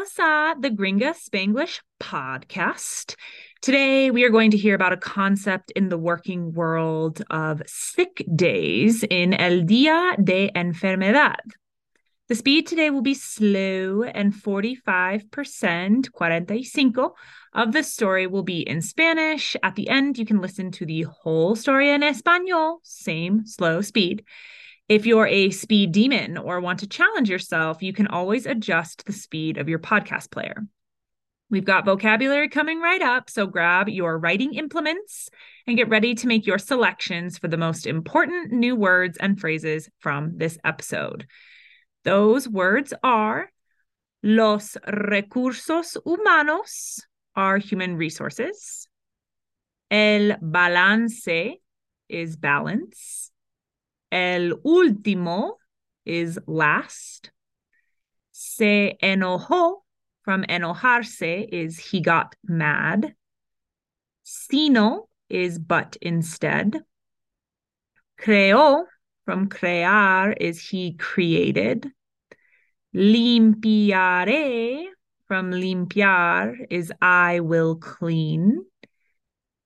y the Gringa Spanglish podcast. Today, we are going to hear about a concept in the working world of sick days in El Día de Enfermedad. The speed today will be slow, and 45%, 45, of the story will be in Spanish. At the end, you can listen to the whole story in Espanol, same slow speed. If you're a speed demon or want to challenge yourself, you can always adjust the speed of your podcast player. We've got vocabulary coming right up, so grab your writing implements and get ready to make your selections for the most important new words and phrases from this episode. Those words are los recursos humanos are human resources. El balance is balance. El último is last. Se enojó from enojarse is he got mad. Sino is but instead. Creó from crear is he created. Limpiaré from limpiar is I will clean.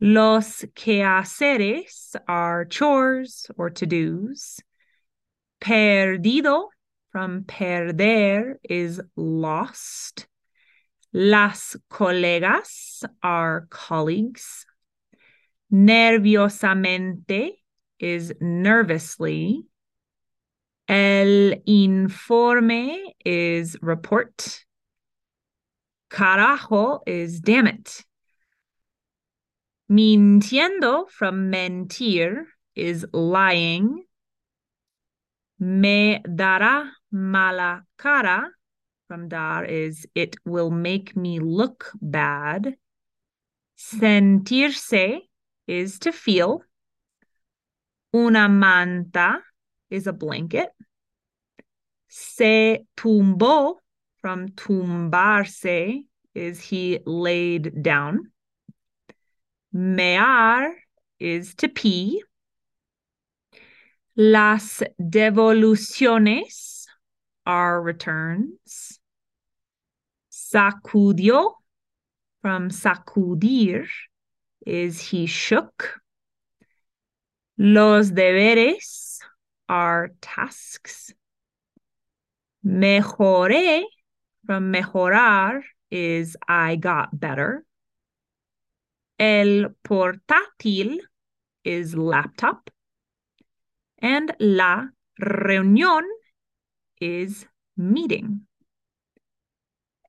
Los quehaceres are chores or to dos. Perdido from perder is lost. Las colegas are colleagues. Nerviosamente is nervously. El informe is report. Carajo is damn it. Mintiendo from mentir is lying. Me dará mala cara from dar is it will make me look bad. Sentirse is to feel. Una manta is a blanket. Se tumbó from tumbarse is he laid down. Mear is to pee. Las devoluciones are returns. Sacudió from sacudir is he shook. Los deberes are tasks. Mejoré from mejorar is I got better. El portátil is laptop. And la reunión is meeting.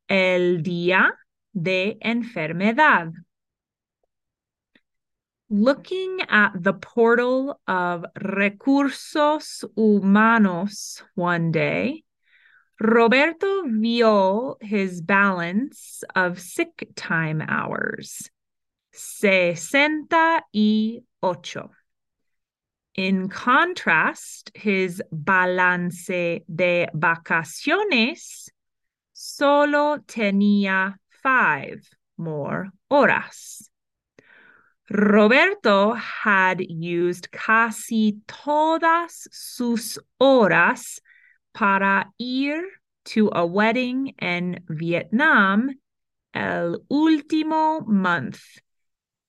El día de enfermedad. Looking at the portal of recursos humanos one day, Roberto vio his balance of sick time hours, sesenta y ocho. In contrast, his balance de vacaciones solo tenía five more horas. Roberto had used casi todas sus horas para ir to a wedding in Vietnam el último month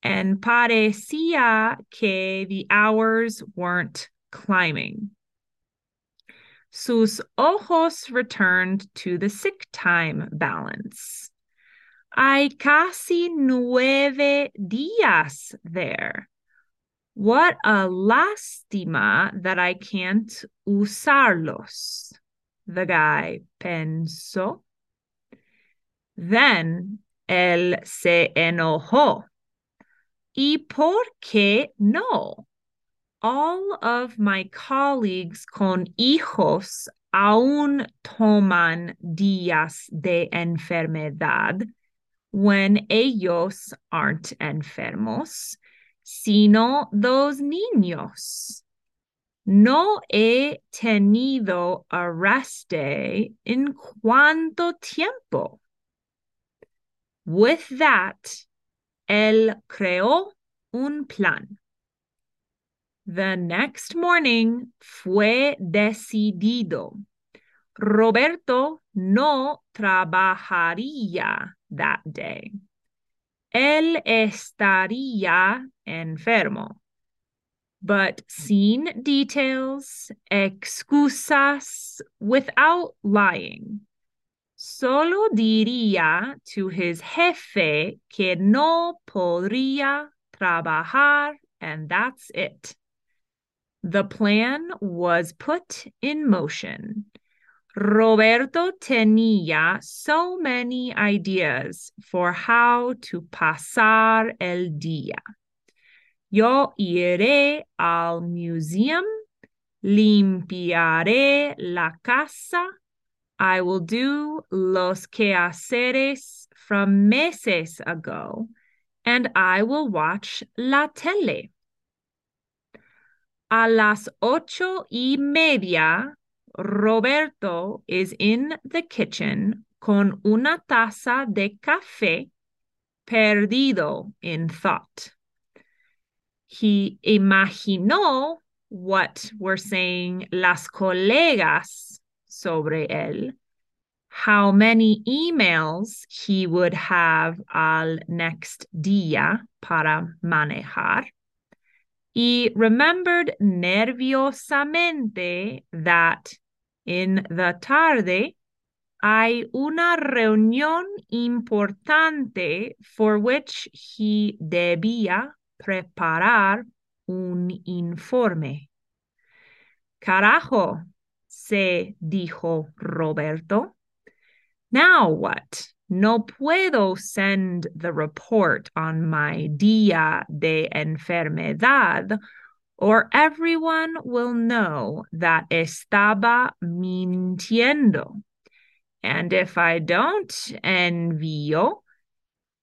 and parecía que the hours weren't climbing. Sus ojos returned to the sick time balance. Hay casi nueve días there. What a lástima that I can't usarlos, the guy pensó. Then él se enojó. ¿Y por qué no? All of my colleagues con hijos aún toman días de enfermedad when ellos aren't enfermos sino dos niños. No he tenido arreste en cuánto tiempo. With that, él creó un plan. The next morning fue decidido. Roberto no trabajaría that day. Él estaría enfermo. But sin details, excusas, without lying. Solo diría to his jefe que no podría trabajar, and that's it. The plan was put in motion. Roberto tenía so many ideas for how to pasar el día. Yo iré al museum, limpiaré la casa, I will do los quehaceres from meses ago, and I will watch la tele. A las ocho y media, Roberto is in the kitchen con una taza de café perdido in thought. He imaginó what were saying las colegas sobre él, how many emails he would have al next día para manejar. he remembered nerviosamente that in the tarde hay una reunión importante for which he debía preparar un informe. Carajo, se dijo Roberto. Now what? No puedo send the report on my día de enfermedad, or everyone will know that estaba mintiendo. And if I don't envío,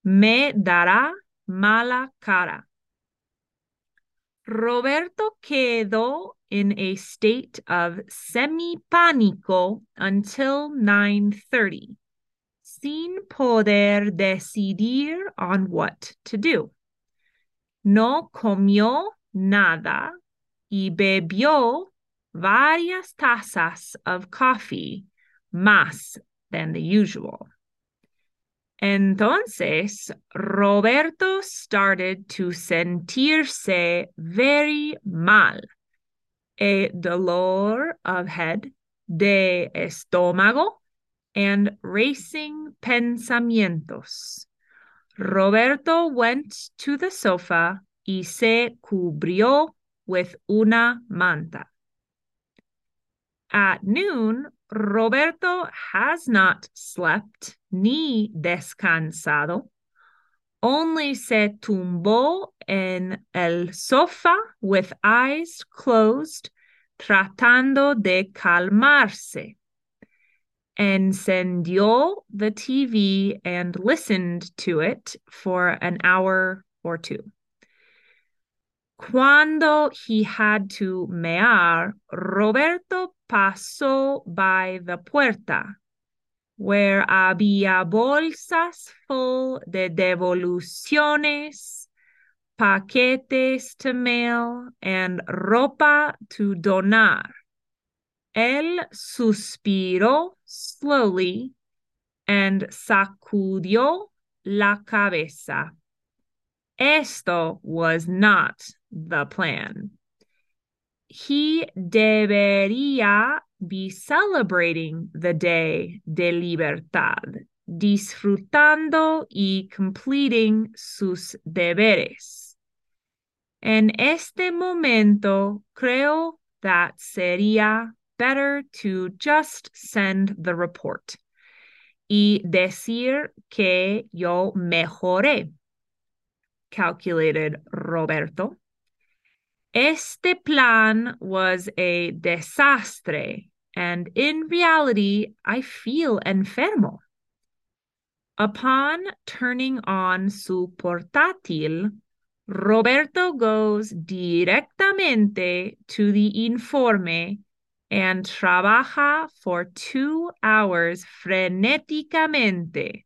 me dará mala cara. Roberto quedó in a state of semi-pánico until 9.30, sin poder decidir on what to do. No comió nada y bebió varias tazas of coffee, más than the usual. Entonces, Roberto started to sentirse very mal. A dolor of head, de estómago, and racing pensamientos. Roberto went to the sofa y se cubrió with una manta. At noon, Roberto has not slept ni descansado. Only se tumbó en el sofá with eyes closed, tratando de calmarse. Encendió the TV and listened to it for an hour or two. Cuando he had to mear, Roberto pasó by the puerta, where había bolsas full de devoluciones, paquetes to mail, and ropa to donar. Él suspiró slowly and sacudió la cabeza. Esto was not the plan. He debería be celebrating the day de libertad, disfrutando y completing sus deberes. En este momento, creo that sería better to just send the report y decir que yo mejoré, calculated Roberto. Este plan was a desastre, and in reality, I feel enfermo. Upon turning on su portátil, Roberto goes directamente to the informe and trabaja for two hours frenéticamente,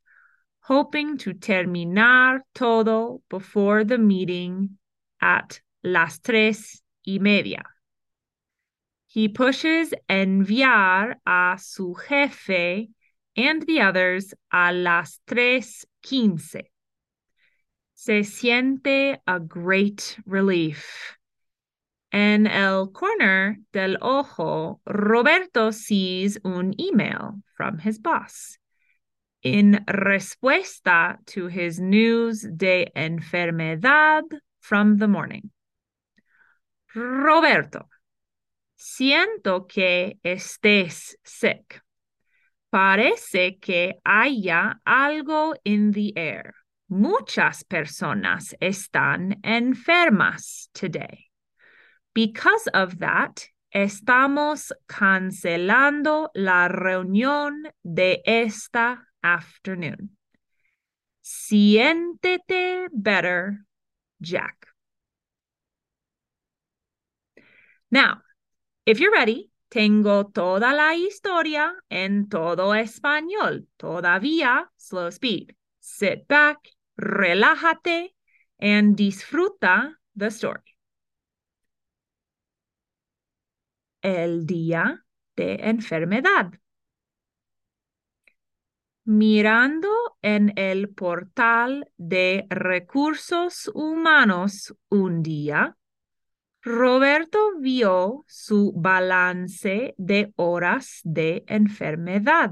hoping to terminar todo before the meeting at las tres y media. He pushes enviar a su jefe and the others a las tres quince. Se siente a great relief. En el corner del ojo, Roberto sees un email from his boss. In respuesta to his news de enfermedad from the morning. Roberto, siento que estés sick. Parece que haya algo in the air. Muchas personas están enfermas today. Because of that, estamos cancelando la reunión de esta afternoon. Siéntete better, Jack. Now, if you're ready, tengo toda la historia en todo español. Todavía, slow speed. Sit back, relájate, and disfruta the story. El día de enfermedad. Mirando en el portal de recursos humanos un día, Roberto vio su balance de horas de enfermedad.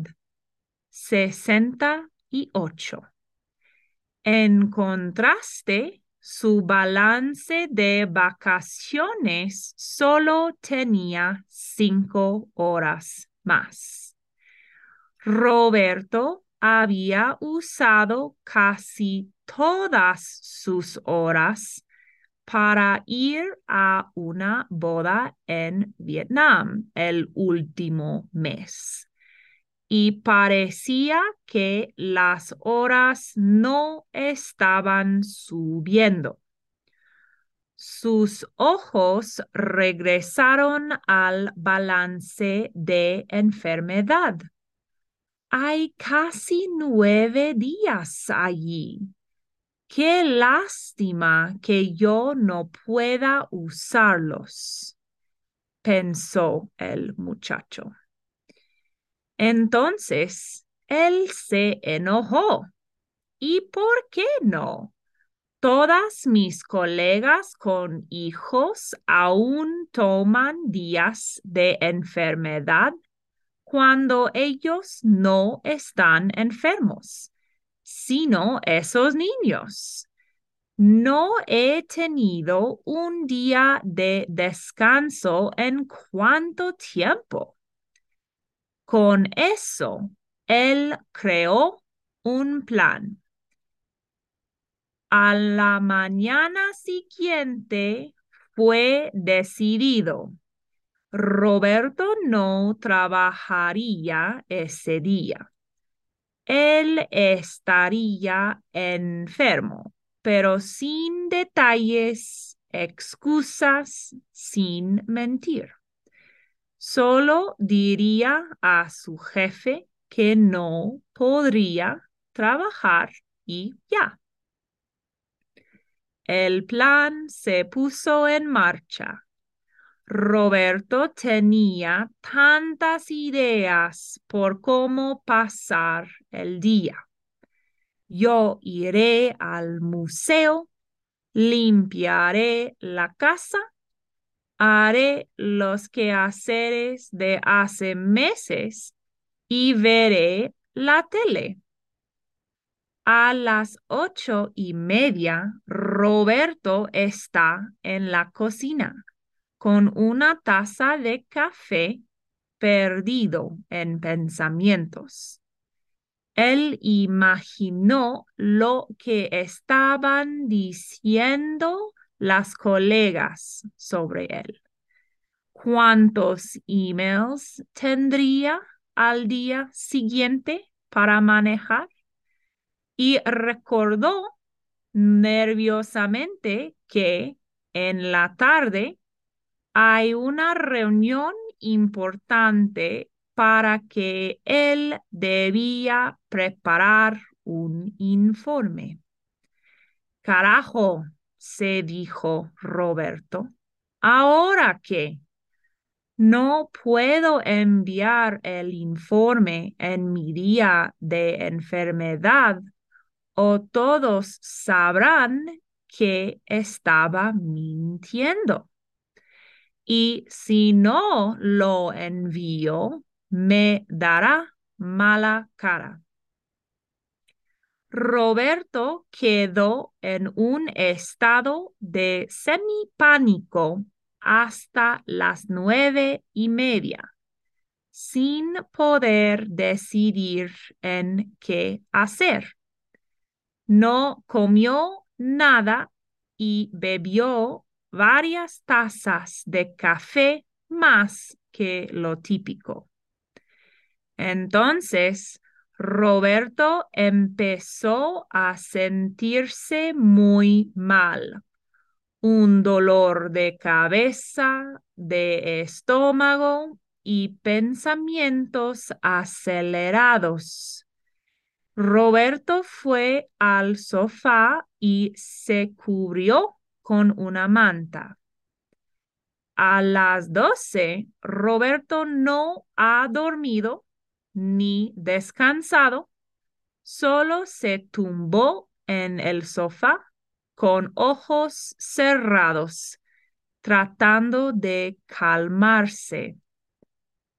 68. En contraste, su balance de vacaciones solo tenía cinco horas más. Roberto había usado casi todas sus horas para ir a una boda en Vietnam el último mes. Y parecía que las horas no estaban subiendo. Sus ojos regresaron al balance de enfermedad. Hay casi nueve días allí. Qué lástima que yo no pueda usarlos, pensó el muchacho. Entonces él se enojó. ¿Y por qué no? Todas mis colegas con hijos aún toman días de enfermedad cuando ellos no están enfermos sino esos niños. No he tenido un día de descanso en cuánto tiempo. Con eso, él creó un plan. A la mañana siguiente fue decidido. Roberto no trabajaría ese día él estaría enfermo, pero sin detalles, excusas, sin mentir. Solo diría a su jefe que no podría trabajar y ya. El plan se puso en marcha Roberto tenía tantas ideas por cómo pasar el día. Yo iré al museo, limpiaré la casa, haré los quehaceres de hace meses y veré la tele. A las ocho y media, Roberto está en la cocina con una taza de café perdido en pensamientos. Él imaginó lo que estaban diciendo las colegas sobre él. ¿Cuántos emails tendría al día siguiente para manejar? Y recordó nerviosamente que en la tarde hay una reunión importante para que él debía preparar un informe. Carajo, se dijo Roberto. ¿Ahora qué? No puedo enviar el informe en mi día de enfermedad o todos sabrán que estaba mintiendo. Y si no lo envío, me dará mala cara. Roberto quedó en un estado de semipánico hasta las nueve y media, sin poder decidir en qué hacer. No comió nada y bebió varias tazas de café más que lo típico. Entonces, Roberto empezó a sentirse muy mal. Un dolor de cabeza, de estómago y pensamientos acelerados. Roberto fue al sofá y se cubrió con una manta. A las doce, Roberto no ha dormido ni descansado, solo se tumbó en el sofá con ojos cerrados, tratando de calmarse.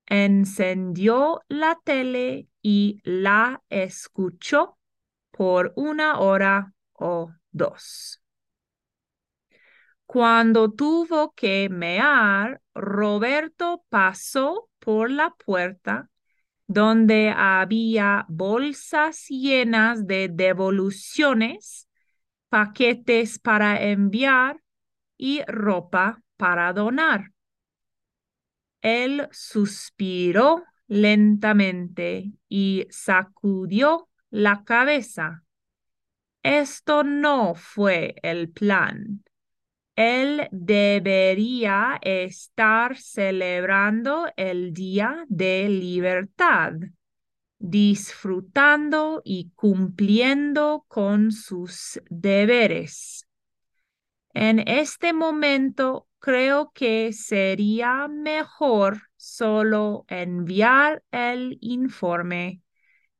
Encendió la tele y la escuchó por una hora o dos. Cuando tuvo que mear, Roberto pasó por la puerta donde había bolsas llenas de devoluciones, paquetes para enviar y ropa para donar. Él suspiró lentamente y sacudió la cabeza. Esto no fue el plan. Él debería estar celebrando el Día de Libertad, disfrutando y cumpliendo con sus deberes. En este momento creo que sería mejor solo enviar el informe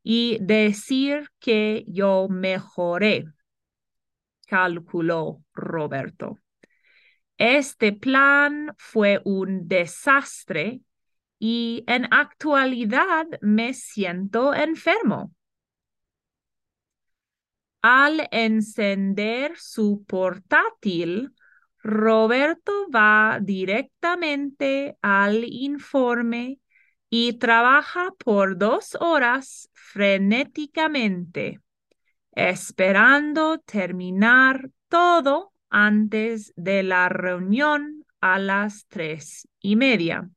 y decir que yo mejoré, calculó Roberto. Este plan fue un desastre y en actualidad me siento enfermo. Al encender su portátil, Roberto va directamente al informe y trabaja por dos horas frenéticamente, esperando terminar todo antes de la reunión a las tres y media.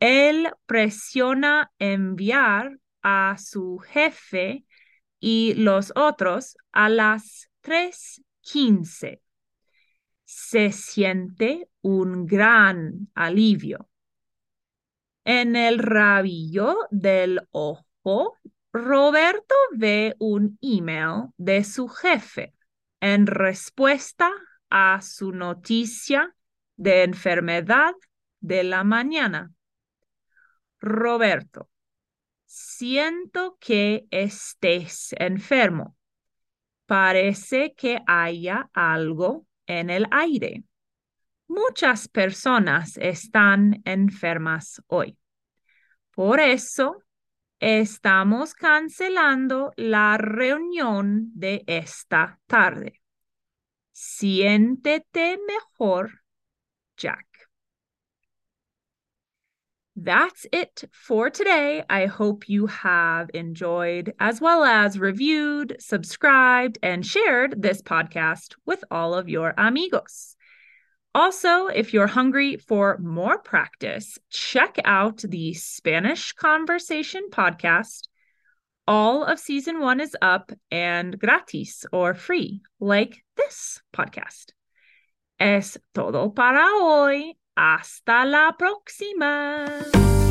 Él presiona enviar a su jefe y los otros a las tres quince. Se siente un gran alivio. En el rabillo del ojo, Roberto ve un email de su jefe en respuesta a su noticia de enfermedad de la mañana. Roberto, siento que estés enfermo. Parece que haya algo en el aire. Muchas personas están enfermas hoy. Por eso Estamos cancelando la reunión de esta tarde. Siéntete mejor, Jack. That's it for today. I hope you have enjoyed, as well as reviewed, subscribed, and shared this podcast with all of your amigos. Also, if you're hungry for more practice, check out the Spanish Conversation podcast. All of season one is up and gratis or free, like this podcast. Es todo para hoy. Hasta la próxima.